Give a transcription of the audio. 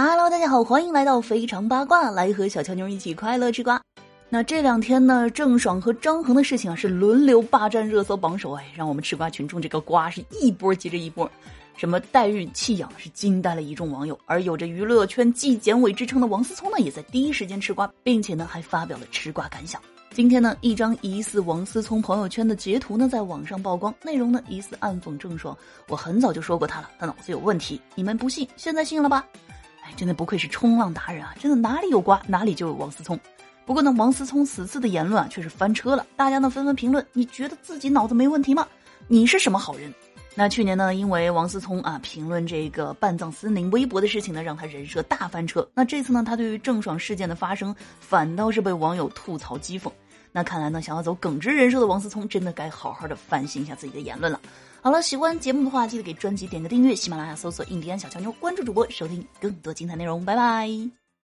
Hello，大家好，欢迎来到非常八卦，来和小乔妞一起快乐吃瓜。那这两天呢，郑爽和张恒的事情啊，是轮流霸占热搜榜首，哎，让我们吃瓜群众这个瓜是一波接着一波。什么代孕弃养是惊呆了一众网友，而有着娱乐圈纪检委之称的王思聪呢，也在第一时间吃瓜，并且呢还发表了吃瓜感想。今天呢，一张疑似王思聪朋友圈的截图呢，在网上曝光，内容呢疑似暗讽郑爽。我很早就说过他了，他脑子有问题，你们不信，现在信了吧？真的不愧是冲浪达人啊！真的哪里有瓜，哪里就有王思聪。不过呢，王思聪此次的言论啊，却是翻车了，大家呢纷纷评论：你觉得自己脑子没问题吗？你是什么好人？那去年呢，因为王思聪啊评论这个半藏森林微博的事情呢，让他人设大翻车。那这次呢，他对于郑爽事件的发生，反倒是被网友吐槽讥讽。那看来呢，想要走耿直人设的王思聪，真的该好好的反省一下自己的言论了。好了，喜欢节目的话，记得给专辑点个订阅，喜马拉雅搜索“印第安小乔妞”，关注主播，收听更多精彩内容。拜拜。